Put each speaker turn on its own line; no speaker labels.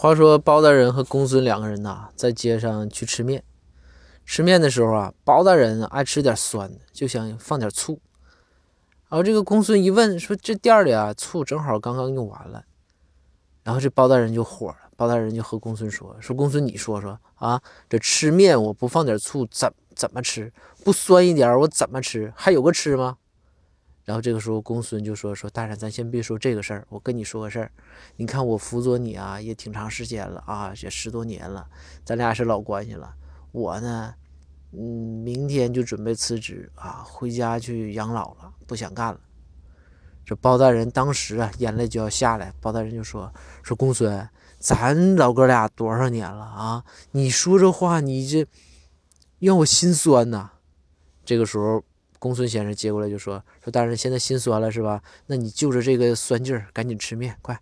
话说包大人和公孙两个人呐，在街上去吃面。吃面的时候啊，包大人爱吃点酸的，就想放点醋。然后这个公孙一问，说这店里啊，醋正好刚刚用完了。然后这包大人就火了，包大人就和公孙说：“说公孙，你说说啊，这吃面我不放点醋怎怎么吃？不酸一点我怎么吃？还有个吃吗？”然后这个时候，公孙就说：“说大人，咱先别说这个事儿，我跟你说个事儿。你看我辅佐你啊，也挺长时间了啊，也十多年了，咱俩是老关系了。我呢，嗯，明天就准备辞职啊，回家去养老了，不想干了。”这包大人当时啊，眼泪就要下来。包大人就说：“说公孙，咱老哥俩多少年了啊？你说这话，你这让我心酸呐。”这个时候。公孙先生接过来就说：“说大人现在心酸了是吧？那你就着这个酸劲儿，赶紧吃面，快。”